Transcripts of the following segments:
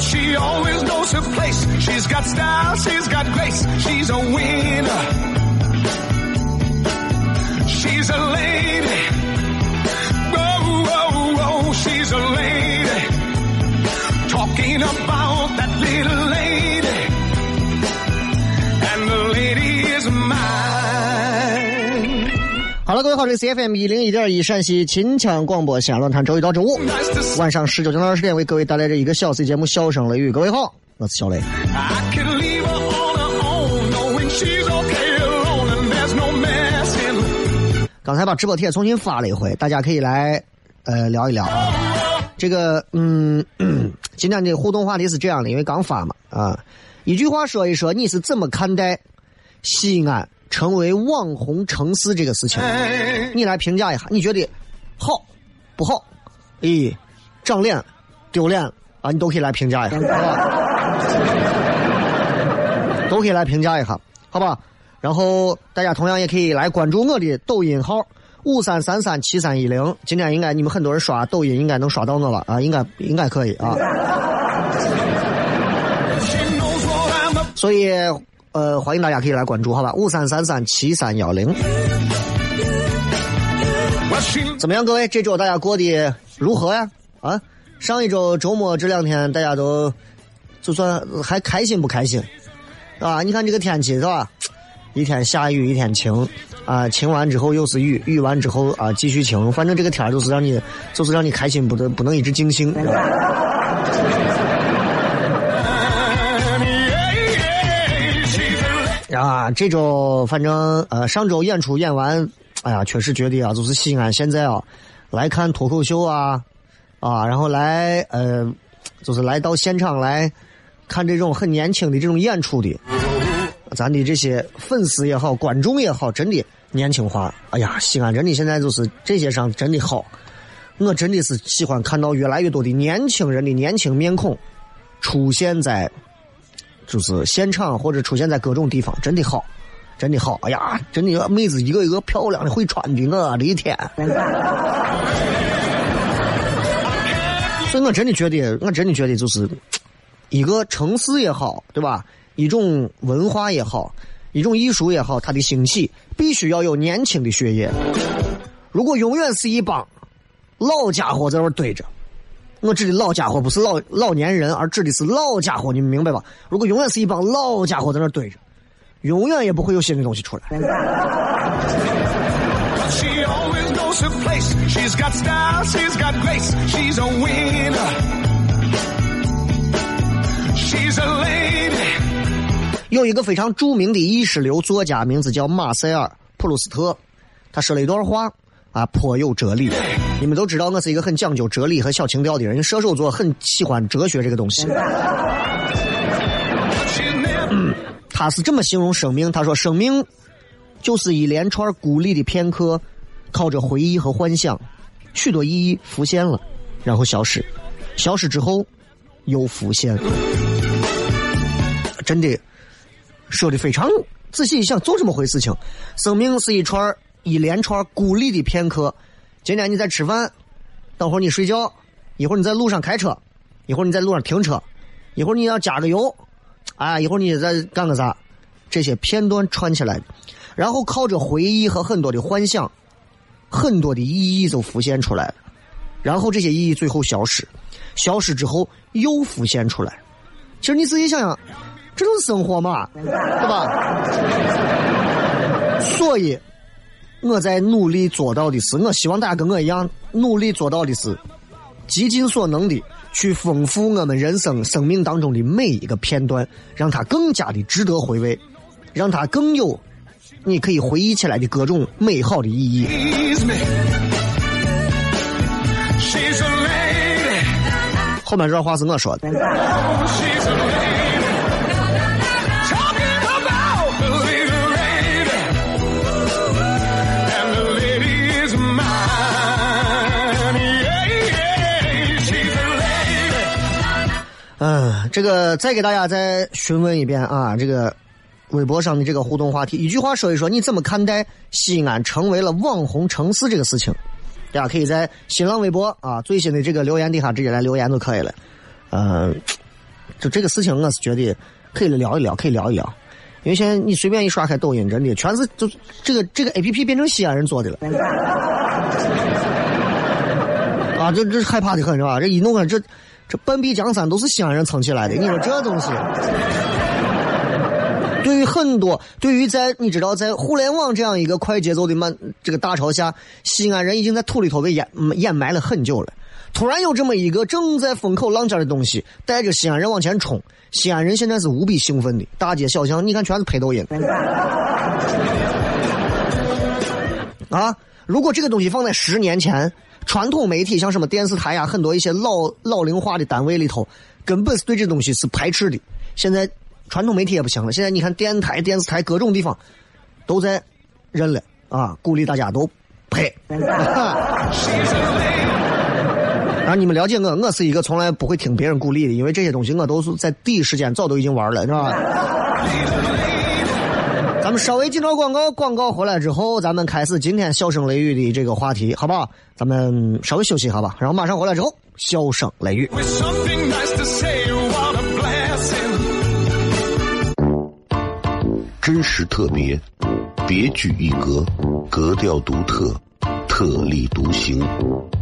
She always knows her place. She's got style, she's got grace. She's a winner. She's a lady. 位好，这里是 FM 一零一点一陕西秦腔广播西安论坛，周一到周五晚上十九点到二十点为各位带来这一个小时节目《笑声雷雨》。各位好，我是小雷。刚才把直播帖重新发了一回，大家可以来呃聊一聊。这个嗯，今天的互动话题是这样的，因为刚发嘛啊，一句话说一说你是怎么看待西安成为网红城市这个事情？你来评价一下，你觉得好不好？咦，长脸丢脸啊，你都可以来评价一下，好吧？都可以来评价一下，好吧？然后大家同样也可以来关注我的抖音号五三三三七三一零。今天应该你们很多人刷抖音，应该能刷到我了？啊，应该应该可以啊。所以呃，欢迎大家可以来关注，好吧？五三三三七三幺零。怎么样，各位？这周大家过得如何呀？啊，上一周周末这两天大家都就算还开心不开心？啊，你看这个天气是吧？一天下雨，一天晴，啊，晴完之后又是雨，雨完之后啊继续晴，反正这个天儿就是让你，就是让你开心，不得不能一直尽兴。啊，这周反正呃上周演出演完，哎呀，确实觉得啊，就是西安现在啊，来看脱口秀啊，啊，然后来呃，就是来到现场来看这种很年轻的这种演出的，咱的这些粉丝也好，观众也好，真的年轻化。哎呀，西安真的现在就是这些上真的好，我真的是喜欢看到越来越多的年轻人的年轻面孔出现在。就是现场或者出现在各种地方，真的好，真的好。哎呀，真的妹子一个一个漂亮的会穿的，我的天！所以我真的觉得，我真的觉得就是一个城市也好，对吧？一种文化也好，一种艺术也好，它的兴起必须要有年轻的血液。如果永远是一帮老家伙在那堆着，我指的老家伙不是老老年人，而指的是老家伙，你们明白吧？如果永远是一帮老家伙在那儿堆着，永远也不会有新的东西出来。有一个非常著名的意识流作家，名字叫马塞尔·普鲁斯特，他说了一段话啊，颇有哲理。你们都知道，我是一个很讲究哲理和小情调的人，射手座很喜欢哲学这个东西。She's 他是这么形容生命，他说生命就是一连串孤立的片刻，靠着回忆和幻想，许多意义浮现了，然后消失，消失之后又浮现。真的说的非常仔细一想，就这么回事情。生命是一串一连串孤立的片刻。今天你在吃饭，等会儿你睡觉，一会儿你在路上开车，一会儿你在路上停车，一会儿你要加个油，啊，一会儿你在干个啥？这些片段串起来，然后靠着回忆和很多的幻想，很多的意义就浮现出来了。然后这些意义最后消失，消失之后又浮现出来。其实你仔细想想。这就是生活嘛，对吧？所以我在努力做到的是，我希望大家跟我一样努力做到的是，极尽所能的去丰富我们人生生命当中的每一个片段，让它更加的值得回味，让它更有你可以回忆起来的各种美好的意义。后面这段话是我说的。嗯，这个再给大家再询问一遍啊，这个微博上的这个互动话题，一句话说一说，你怎么看待西安成为了网红城市这个事情？大家可以在新浪微博啊最新的这个留言底下直接来留言就可以了。嗯，就这个事情，我是觉得可以聊一聊，可以聊一聊，因为现在你随便一刷开抖音，真的全是就这个这个 A P P 变成西安人做的了。啊，这这害怕的很是吧？这一弄啊，这。这半壁江山都是西安人撑起来的，你说这东西，对于很多，对于在你知道，在互联网这样一个快节奏的慢这个大潮下，西安人已经在土里头被掩掩埋了很久了。突然有这么一个正在风口浪尖的东西，带着西安人往前冲，西安人现在是无比兴奋的，大街小巷你看全是拍抖音。啊，如果这个东西放在十年前。传统媒体像什么电视台呀，很多一些老老龄化的单位里头，根本是对这东西是排斥的。现在传统媒体也不行了，现在你看电台、电视台各种地方都在认了啊，鼓励大家都拍。然后你们了解我，我是一个从来不会听别人鼓励的，因为这些东西我都是在第一时间早都已经玩了，是吧？咱们稍微进着广告，广告回来之后，咱们开始今天笑声雷雨的这个话题，好不好？咱们稍微休息一下吧，然后马上回来之后，笑声雷雨。真实特别，别具一格，格调独特，特立独行，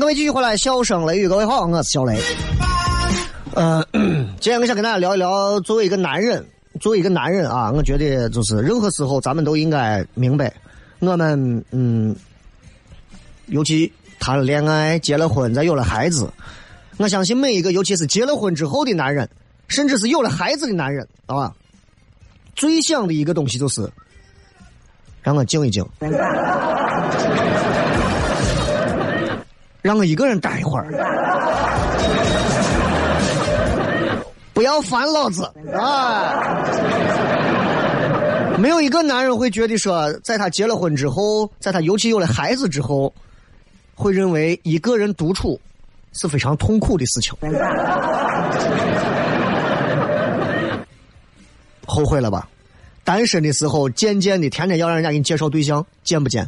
各位继续回来，笑声雷雨，各位好，我是小雷。呃，今天我想跟大家聊一聊，作为一个男人，作为一个男人啊，我觉得就是任何时候咱们都应该明白，我们嗯，尤其谈了恋爱、结了婚、再有了孩子，我相信每一个，尤其是结了婚之后的男人，甚至是有了孩子的男人啊，最想的一个东西就是让我静一静。让我一个人待一会儿，不要烦老子啊！没有一个男人会觉得说，在他结了婚之后，在他尤其有了孩子之后，会认为一个人独处是非常痛苦的事情。后悔了吧？单身的时候，渐渐的，天天要让人家给你介绍对象，见不见？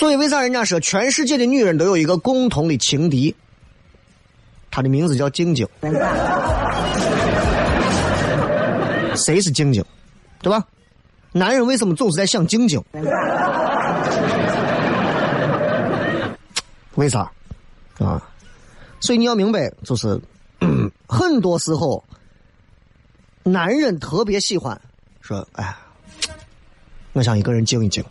所以为啥人家说全世界的女人都有一个共同的情敌？她的名字叫静静。谁是静静？对吧？男人为什么总是在想静静？为啥？啊？所以你要明白，就是很多时候，男人特别喜欢说：“哎，我想一个人静一静。”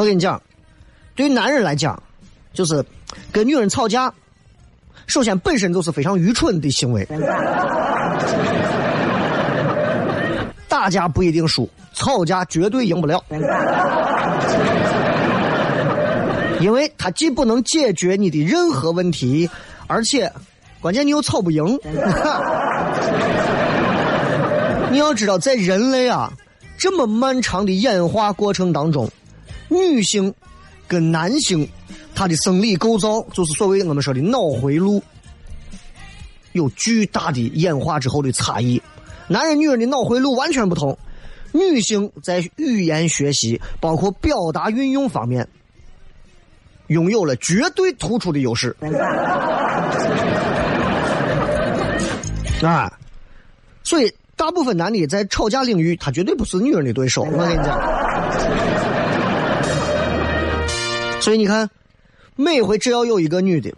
我跟你讲，对于男人来讲，就是跟女人吵架，首先本身就是非常愚蠢的行为。打架不一定输，吵架绝对赢不了，因为他既不能解决你的任何问题，而且关键你又吵不赢。你要知道，在人类啊这么漫长的演化过程当中。女性跟男性，他的生理构造就是所谓我们说的脑回路，有巨大的演化之后的差异。男人、女人的脑回路完全不同。女性在语言学习，包括表达运用方面，拥有了绝对突出的优势。啊，所以大部分男的在吵架领域，他绝对不是女人的对手。我跟你讲。所以你看，每回只要有一个女的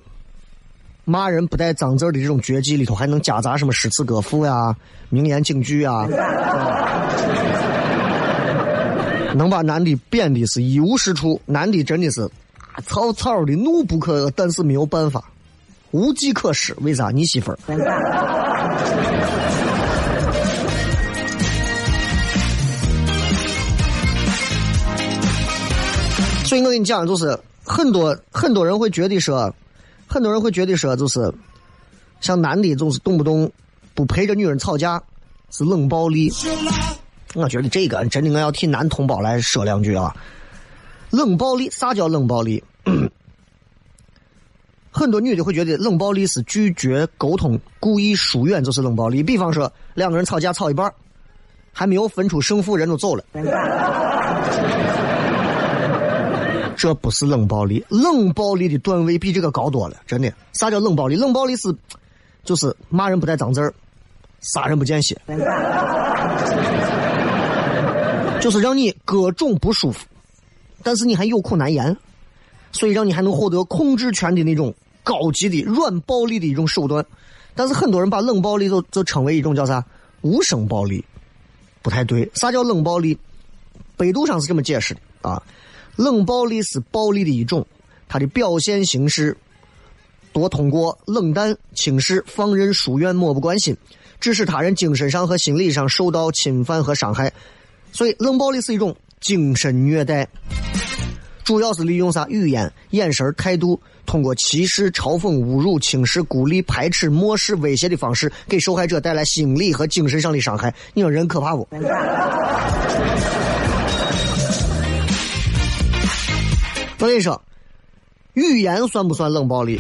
骂人不带脏字的这种绝技里头，还能夹杂什么诗词歌赋呀、名言警句啊，能把男的贬的是一无是处。男的真的是草草的怒不可遏，但是没有办法，无计可施。为啥？你媳妇儿。所以我跟你讲，就是很多很多人会觉得说，很多人会觉得说，就是像男的总是动不动不陪着女人吵架，是冷暴力。我觉得这个真的我要替男同胞来说两句啊。冷暴力，啥叫冷暴力？很多女的会觉得冷暴力是拒绝沟通，故意疏远就是冷暴力。比方说两个人吵架吵一半，还没有分出胜负，人都走了。这不是冷暴力，冷暴力的段位比这个高多了，真的。啥叫冷暴力？冷暴力是，就是骂人不带脏字儿，杀人不见血，就是让你各种不舒服，但是你还有苦难言，所以让你还能获得控制权的那种高级的软暴力的一种手段。但是很多人把冷暴力就就称为一种叫啥无声暴力，不太对。啥叫冷暴力？百度上是这么解释的啊。冷暴力是暴力的一种，它的表现形式多通过冷淡、轻视、放任、疏远、漠不关心，致使他人精神上和心理上受到侵犯和伤害。所以，冷暴力是一种精神虐待，主要是利用啥语言、眼神、态度，通过歧视、嘲讽、侮辱、轻视、孤立、排斥、漠视、威胁的方式，给受害者带来心理和精神上的伤害。你说人可怕不？所以说，语言算不算冷暴力？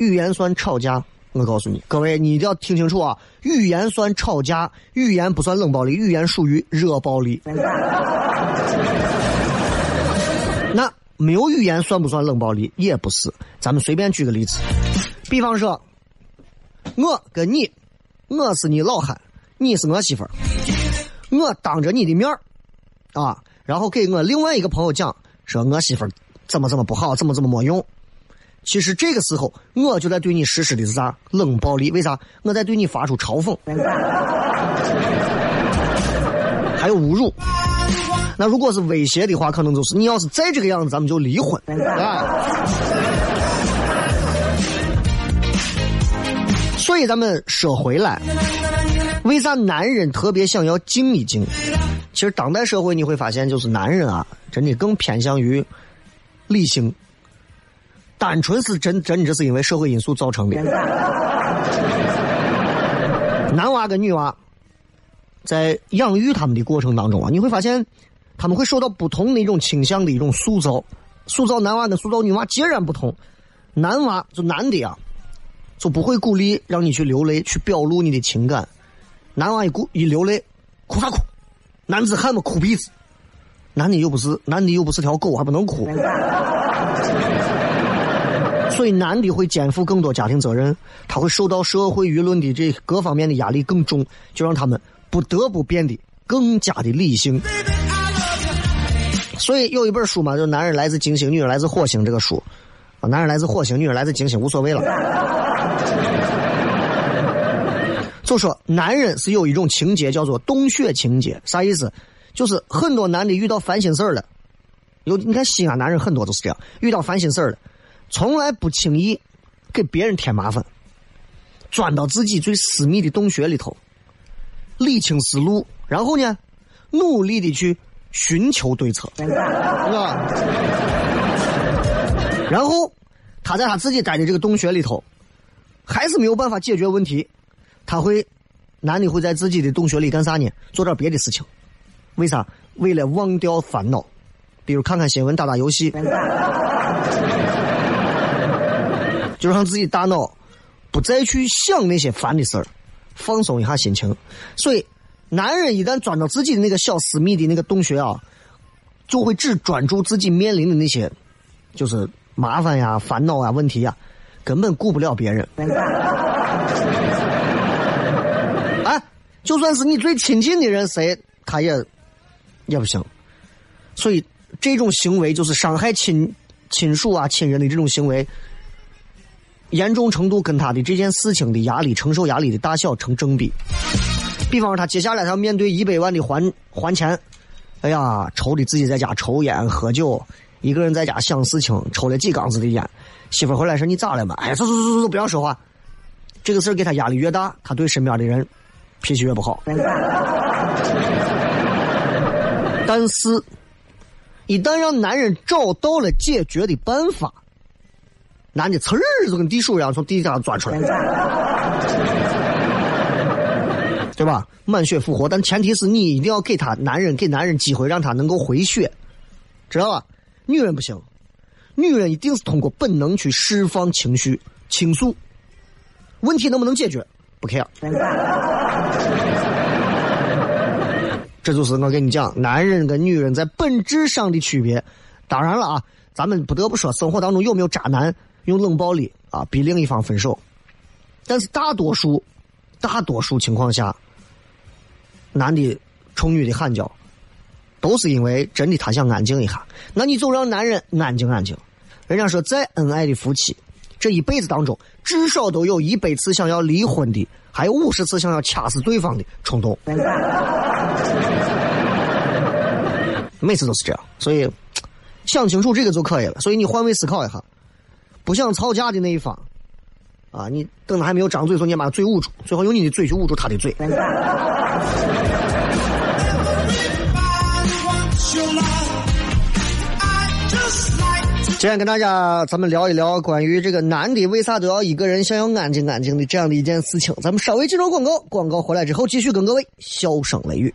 语言算吵架。我告诉你，各位，你一定要听清楚啊！语言算吵架，语言不算冷暴力，语言属于热暴力。那没有语言算不算冷暴力？也不是。咱们随便举个例子，比方说，我跟你，我是你老汉，你是我媳妇儿，我当着你的面儿啊，然后给我另外一个朋友讲，说我媳妇儿怎么怎么不好，怎么怎么没用。其实这个时候，我就在对你实施的是啥冷暴力？为啥？我在对你发出嘲讽，还有侮辱。那如果是威胁的话，可能就是你要是再这个样子，咱们就离婚啊。所以咱们说回来，为啥男人特别想要静一静？其实当代社会你会发现，就是男人啊，真的更偏向于理性，单纯是真真这是因为社会因素造成的。男娃跟女娃在养育他们的过程当中啊，你会发现。他们会受到不同的一种倾向的一种塑造，塑造男娃跟塑造女娃截然不同。男娃就男的啊，就不会鼓励让你去流泪，去表露你的情感。男娃一哭一流泪，哭啥哭？男子汉嘛，哭鼻子。男的又不是男的又不是条狗，还不能哭。所以男的会肩负更多家庭责任，他会受到社会舆论的这各方面的压力更重，就让他们不得不变得更加的理性。所以有一本书嘛，就男人来自金星，女人来自火星这个书，啊，男人来自火星，女人来自金星，无所谓了。就说男人是有一种情节叫做洞穴情节，啥意思？就是很多男的遇到烦心事儿了，有你看西安男人很多都是这样，遇到烦心事儿了，从来不轻易给别人添麻烦，钻到自己最私密的洞穴里头，理清思路，然后呢，努力的去。寻求对策，是吧？然后他在他自己待的这个洞穴里头，还是没有办法解决问题。他会，男的会在自己的洞穴里干啥呢？做点别的事情。为啥？为了忘掉烦恼，比如看看新闻、打打游戏，就让自己大脑不再去想那些烦的事儿，放松一下心情。所以。男人一旦钻到自己的那个小私密的那个洞穴啊，就会只专注自己面临的那些，就是麻烦呀、烦恼啊、问题呀，根本顾不了别人。啊，就算是你最亲近的人，谁他也也不行。所以这种行为就是伤害亲亲属啊、亲人的这种行为，严重程度跟他的这件事情的压力、承受压力的大小成正比。比方说，他接下来他要面对一百万的还还钱，哎呀，愁的自己在家抽烟喝酒，一个人在家想事情，抽了几缸子的烟。媳妇回来说：“你咋了嘛？”哎，走走走走走，不要说话。这个事给他压力越大，他对身边的人脾气越不好。但是，一旦让男人找到了解决的办法，男的呲儿就跟地鼠一样从地下钻出来。对吧？满血复活，但前提是你一定要给他男人给男人机会，让他能够回血，知道吧？女人不行，女人一定是通过本能去释放情绪、倾诉。问题能不能解决？不 care。这就是我跟你讲，男人跟女人在本质上的区别。当然了啊，咱们不得不说，生活当中有没有渣男用冷暴力啊逼另一方分手？但是大多数，大多数情况下。男的冲女的喊叫，都是因为真的他想安静一下。那你就让男人安静安静。人家说，再恩爱的夫妻，这一辈子当中至少都有一百次想要离婚的，还有五十次想要掐死对方的冲动。每次都是这样，所以想清楚这个就可以了。所以你换位思考一下，不想吵架的那一方。啊！你等他还没有张嘴，时候你把嘴捂住，最后用你的嘴去捂住他的嘴。今天跟大家咱们聊一聊关于这个男的为啥都要一个人想要安静安静的这样的一件事情。咱们稍微进入广告，广告回来之后继续跟各位笑声雷雨。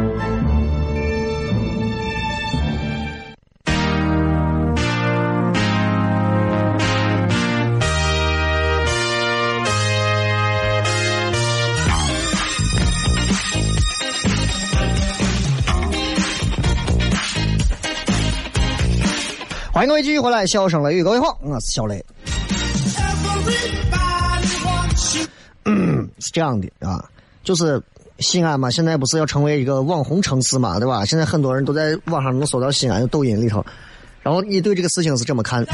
欢迎各位继续回来，笑声雷雨，各位好，我是小雷。嗯，是这样的啊，就是西安嘛，现在不是要成为一个网红城市嘛，对吧？现在很多人都在网上能搜到西安的抖音里头，然后你对这个事情是这么看？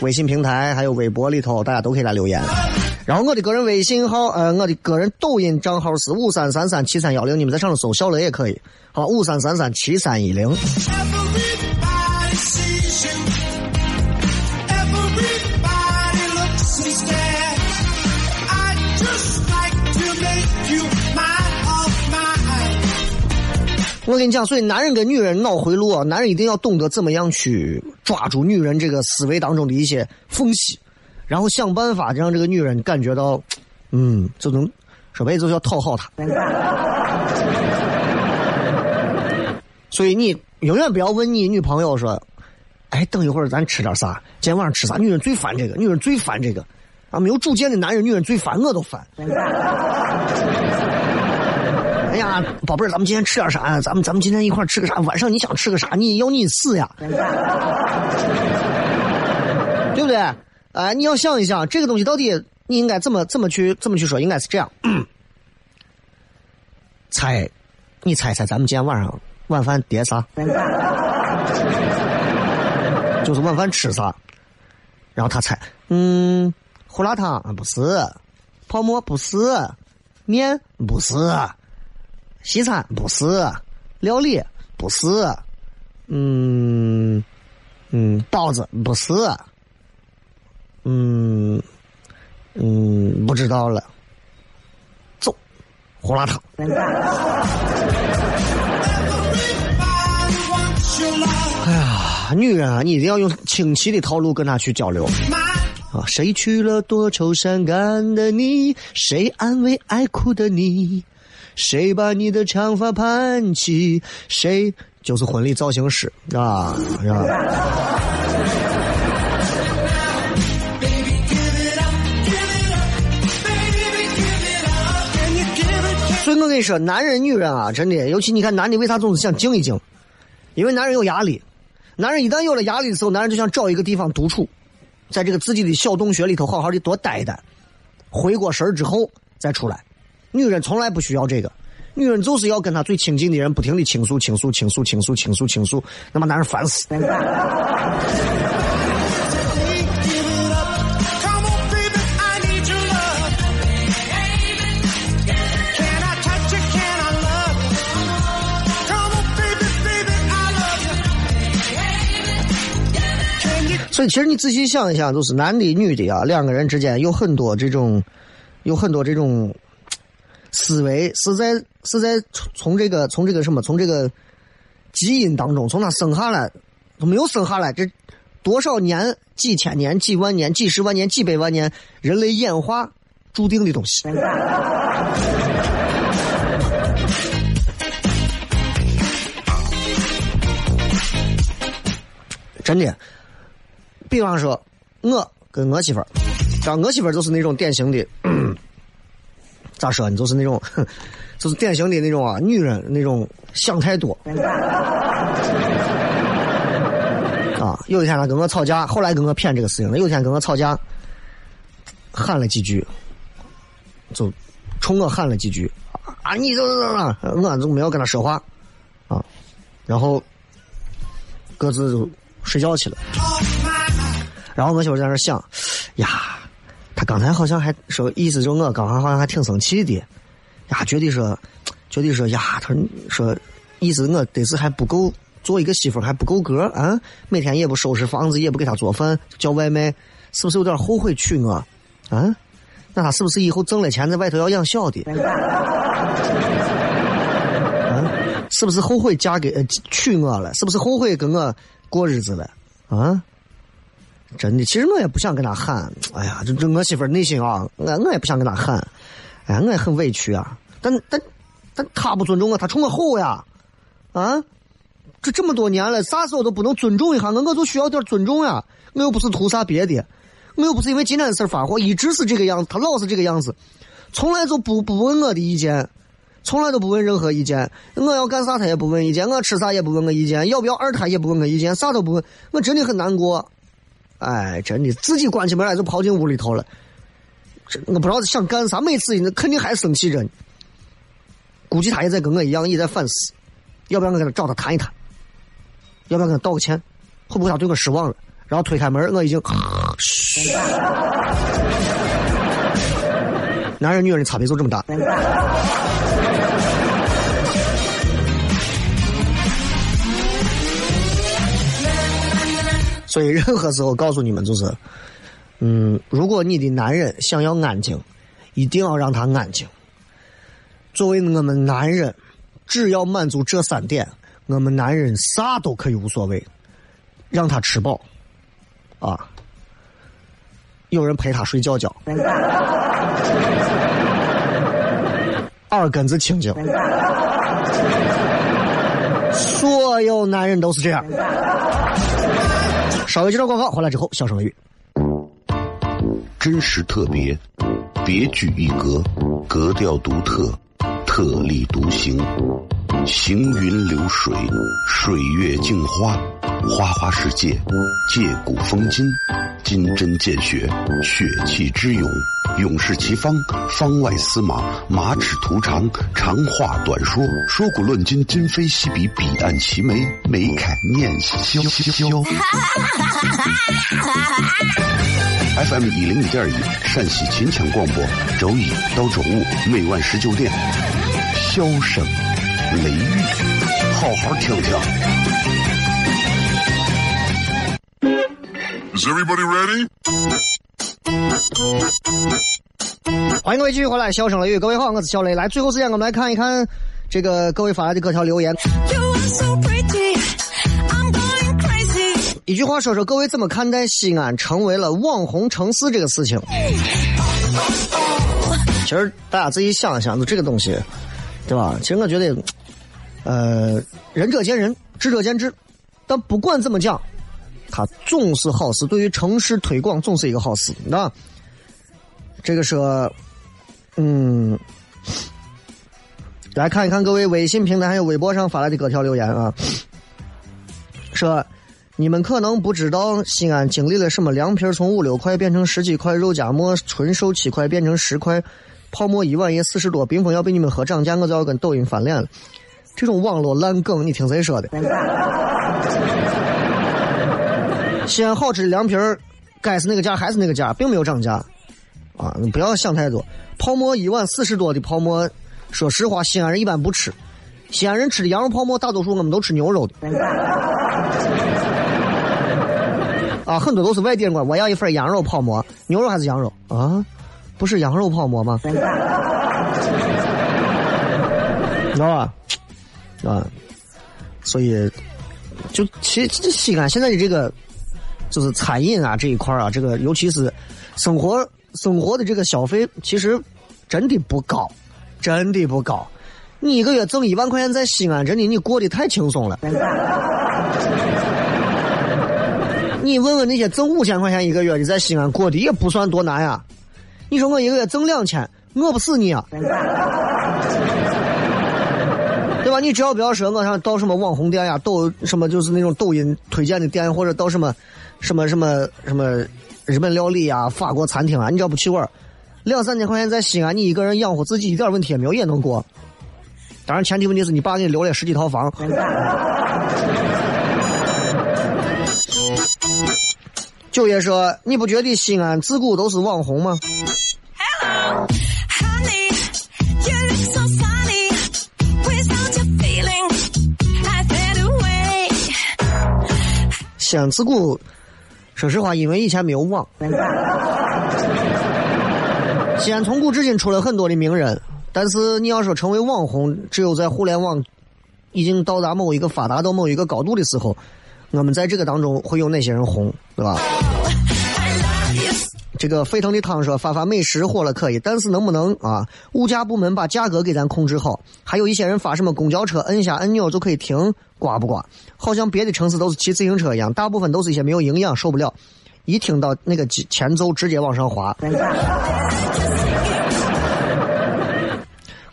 微信平台还有微博里头，大家都可以来留言。然后我的个人微信号，呃，我的个人抖音账号是五三三三七三幺零，你们在上头搜小雷也可以，好，五三三三七三一零。我跟你讲，所以男人跟女人脑回路啊，男人一定要懂得怎么样去抓住女人这个思维当中的一些缝隙，然后想办法让这个女人感觉到，嗯，就能说白就是要讨好她。所以你永远不要问你女朋友说：“哎，等一会儿咱吃点啥？今天晚上吃啥？”女人最烦这个，女人最烦这个啊！没有主见的男人，女人最烦，我都烦。哎呀，宝贝儿，咱们今天吃点啥呀？咱们咱们今天一块吃个啥？晚上你想吃个啥？你要你死呀，对不对？哎，你要想一想，这个东西到底你应该怎么怎么去怎么去说？应该是这样，猜，你猜猜，咱们今天晚上晚饭点啥？就是晚饭吃啥？然后他猜，嗯，胡辣汤不是，泡馍不是，面不是。西餐不是，料理不是，嗯嗯，包子不是，嗯嗯，不知道了。走，胡辣汤。哎呀，女人啊，你一定要用清奇的套路跟她去交流啊！谁娶了多愁善感的你？谁安慰爱哭的你？谁把你的长发盘起？谁就是婚礼造型师啊？所以我跟你说，男人女人啊，真的，尤其你看男的为啥总是想静一静？因为男人有压力。男人一旦有了压力的时候，男人就想找一个地方独处，在这个自己的小洞穴里头好好的多待一待，回过神儿之后再出来。女人从来不需要这个，女人就是要跟她最亲近的人不停的倾诉、倾诉、倾诉、倾诉、倾诉、倾诉，那么男人烦死。所以，其实你仔细想一想，就是男的、女的啊，两个人之间有很多这种，有很多这种。思维是在是在从从这个从这个什么从这个基因当中从他生下来都没有生下来这多少年几千年几万年几十万年几百万年人类演化注定的东西。真的，比方说我跟我媳妇儿，像我媳妇儿就是那种典型的。咋说呢？就是那种，就是典型的那种啊，女人那种想太多。啊，有一天她跟我吵架，后来跟我谝这个事情了。有一天跟我吵架，喊了几句，就冲我喊了几句啊！你这这这，我就没有跟他说话啊。然后各自就睡觉去了。然后我媳妇在那想，呀。他刚才好像还说，意思就我刚才好像还挺生气的，呀，觉得说，觉得说呀，他说，意思我得是还不够做一个媳妇还不够格啊，每天也不收拾房子，也不给他做饭，叫外卖，是不是有点后悔娶我？啊，那他是不是以后挣了钱在外头要养小的？啊，是不是后悔嫁给娶我了？是不是后悔跟我过日子了？啊？真的，其实我也不想跟他喊。哎呀，这这我媳妇内心啊，我我也不想跟他喊。哎，我也很委屈啊。但但但他不尊重我，他冲我吼呀！啊，这这么多年了，啥时候都不能尊重一下我，我就需要点尊重呀。我又不是图啥别的，我又不是因为今天的事发火，一直是这个样子，他老是这个样子，从来就不不问我的意见，从来都不问任何意见。我要干啥他也不问意见，我吃啥也不问我意见，要不要二胎也不问我意见，啥都不问，我真的很难过。哎，真的自己关起门来就跑进屋里头了，这我不知道想干啥，每次肯定还生气着呢。估计他也在跟我一样，也在反思，要不要我给他找他谈一谈？要不要跟他道个歉？会不会他对我失望了？然后推开门，我已经，嘘。男人女人的差别就这么大。所以任何时候告诉你们就是，嗯，如果你的男人想要安静，一定要让他安静。作为我们男人，只要满足这三点，我们男人啥都可以无所谓，让他吃饱，啊，有人陪他睡觉觉，耳根子清净，所有男人都是这样。稍微介绍广告，回来之后笑声雷雨，真实特别，别具一格，格调独特。特立独行，行云流水，水月镜花，花花世界，借古风今，金针见血，血气之勇，勇士齐方，方外司马，马齿图长，长话短说，说古论今，今非昔比，彼岸齐眉，眉开眼笑。FM 一零一点一，陕西秦腔广播，周一到周五每晚十九点。笑声雷雨，好好听听。Is everybody ready？欢迎各位继续回来，笑声雷雨，各位好，我是小雷。来，最后时间我们来看一看这个各位发来的各条留言。一句话说说，各位怎么看待西安成为了网红城市这个事情？其实大家自己想一想，就这个东西。对吧？其实我觉得，呃，仁者见仁，智者见智。但不管怎么讲，它总是好事。对于城市推广，总是一个好事。那这个说，嗯，来看一看各位微信平台还有微博上发来的各条留言啊。说你们可能不知道，西安经历了什么凉皮从五六块变成十几块，肉夹馍纯瘦七块变成十块。泡沫一碗也四十多，冰峰要被你们喝涨价，我就要跟抖音翻脸了。这种网络烂梗，你听谁说的？西安好吃的凉皮儿，该是那个价还是那个价，并没有涨价。啊，你不要想太多。泡馍一碗四十多的泡馍，说实话，西安人一般不吃。西安人吃的羊肉泡馍，大多数我们都吃牛肉的。啊，很多都是外地人管，我要一份羊肉泡馍，牛肉还是羊肉啊？不是羊肉泡馍吗？知道吧？啊，所以就其实西安现在的这个就是餐饮啊这一块啊，这个尤其是生活生活的这个消费，其实真的不高，真的不高。你一个月挣一万块钱在西安，真的你过得太轻松了。你问问那些挣五千块钱一个月的在西安过的也不算多难呀。你说我一个月挣两千，饿不死你啊，吧？你只要不要说我想到什么网红店呀，抖什么就是那种抖音推荐的店，或者到什么什么什么什么日本料理呀、法国餐厅啊，你只要不去玩，两三千块钱在西安，你一个人养活自己一点问题也没有，也能过。当然前提问题是你爸给你留了十几套房。九爷说：“你不觉得西安自古都是网红吗？”西安自古，说实话，因为以前没有网。西安从古至今出了很多的名人，但是你要说成为网红，只有在互联网已经到达某一个发达到某一个高度的时候，我们在这个当中会有哪些人红，对吧？这个沸腾的汤说发发美食火了可以，但是能不能啊？物价部门把价格给咱控制好。还有一些人发什么公交车摁下按钮就可以停，刮不刮？好像别的城市都是骑自行车一样，大部分都是一些没有营养，受不了。一听到那个前奏，直接往上滑。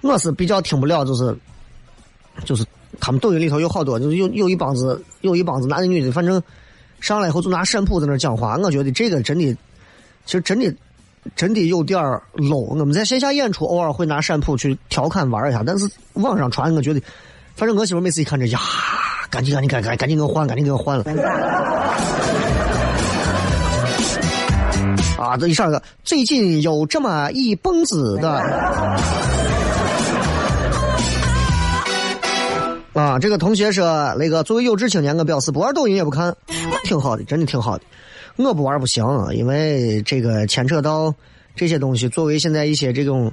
我是比较听不了，就是就是他们抖音里头有好多，就是有有一帮子有一帮子男的女的，反正上来以后就拿陕普在那讲话。我觉得这个真的，其实真的真的有点 low。我们在线下演出偶尔会拿陕普去调侃玩一下，但是网上传，我觉得，反正我媳妇每次一看这呀，赶紧赶紧赶赶赶紧给我换，赶紧给我换了。啊，这一上个最近有这么一蹦子的。啊，这个同学说，那个作为有志青年，我表示不玩抖音也不看，挺好的，真的挺好的。我不玩不行，因为这个牵扯到这些东西。作为现在一些这种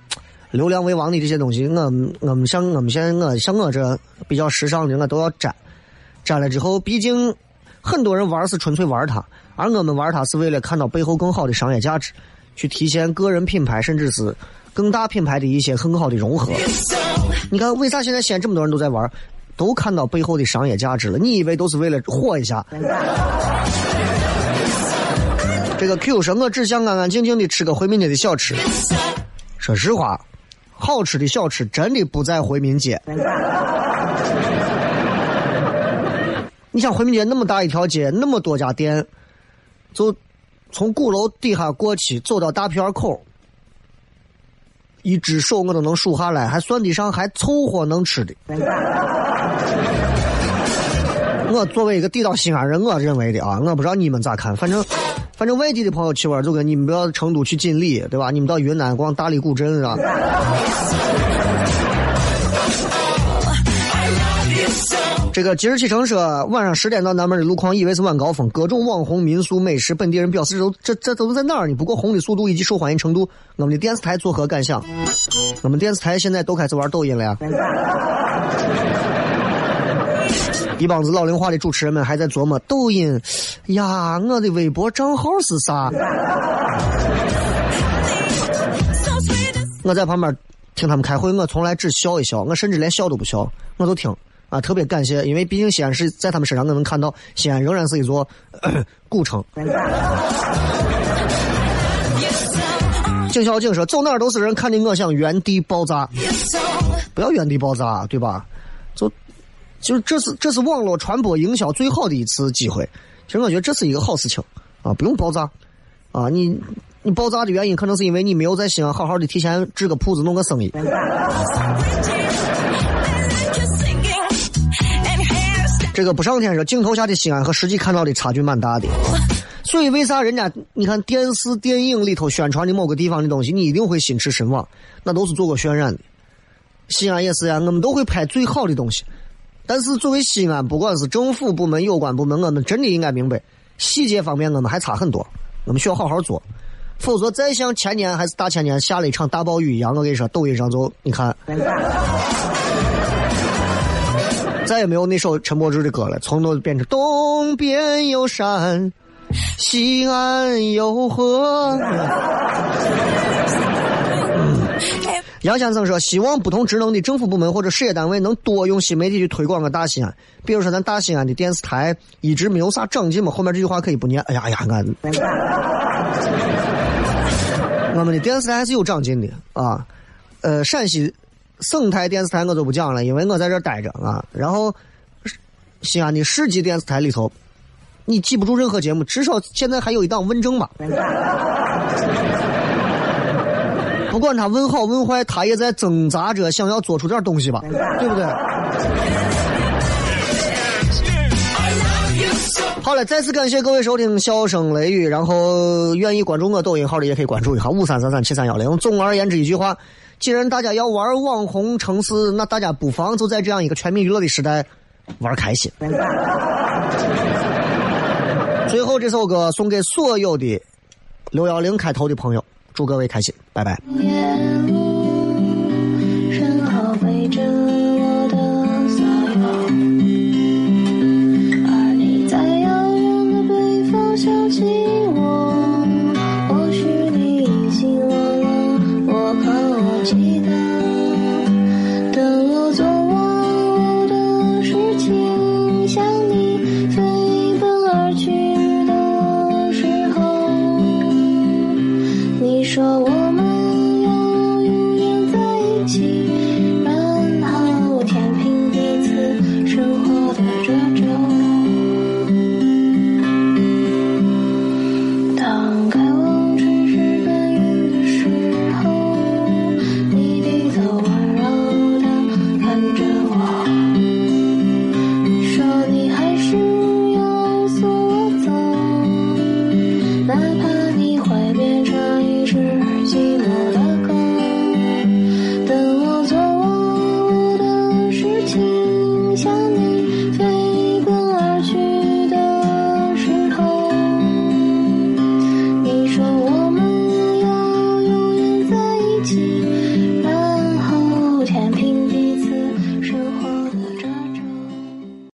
流量为王的这些东西，我我们像我们现在我像我这比较时尚的，我都要沾。沾了之后，毕竟很多人玩是纯粹玩它，而我们玩它是为了看到背后更好的商业价值，去体现个人品牌，甚至是更大品牌的一些很好的融合。你看，为啥现在现在这么多人都在玩？都看到背后的商业价值了，你以为都是为了火一下？这个 Q 说：“我只想安安静静的吃个回民街的小吃。”说实话，好吃的小吃真的不在回民街。你想回民街那么大一条街，那么多家店，就从鼓楼底下过去走到大片口。一只手我都能数下来，还算得上还凑合能吃的。我作为一个地道西安人，我认为的啊，我不知道你们咋看。反正，反正外地的朋友去玩，就跟你们不要成都去锦里，对吧？你们到云南逛大理古镇啊。这个今日启程说，晚上十点到南门的路况，以为是晚高峰，各种网红、民宿、美食，本地人表示都这这都是在哪儿呢？不过红的速度以及受欢迎程度，我们的电视台作何感想？我们电视台现在都开始玩抖音了呀！一帮子老龄化的主持人们还在琢磨抖音呀，我的微博账号是啥？我在旁边听他们开会，我从来只笑一笑，我甚至连笑都不笑，我都听。啊，特别感谢，因为毕竟西安是在他们身上，我能看到西安仍然是一座 古城。景小景说：“走哪儿都是人，看的我想原地爆炸，不要原地爆炸，对吧？就就这是这是网络传播营销最好的一次机会。其实我觉得这是一个好事情啊，不用爆炸啊。你你爆炸的原因可能是因为你没有在西安好好的提前置个铺子，弄个生意。”这个不上天说，镜头下的西安和实际看到的差距蛮大的，所以为啥人家你看电视电影里头宣传的某个地方的东西，你一定会心驰神往，那都是做过渲染的。西安也是呀，我们都会拍最好的东西，但是作为西安，不管是政府部门、有关部门，我们真的应该明白，细节方面我们还差很多，我们需要好好做，否则再像前年还是大前年下了一场大暴雨一样，我跟你说，抖音上就你看。再也没有那首陈柏芝的歌了，从头变成东边有山，西安有河。杨先生说：“希望不同职能的政府部门或者事业单位能多用新媒体去推广个大西安。比如说，咱大西安的电视台一直没有啥长进嘛。后面这句话可以不念。哎呀呀，俺我们的电视台还是有长进的啊。呃，陕西。”省台电视台我就不讲了，因为我在这待着啊。然后，西安的市级电视台里头，你记不住任何节目，至少现在还有一档问政吧。不管他问好问坏，他也在挣扎着想要做出点东西吧，对不对？好了，再次感谢各位收听《笑声雷雨》，然后愿意关注我抖音号的也可以关注一下五三三三七三幺零。总而言之，一句话。既然大家要玩网红城市，那大家不妨就在这样一个全民娱乐的时代玩开心。最后这首歌送给所有的六幺零开头的朋友，祝各位开心，拜拜。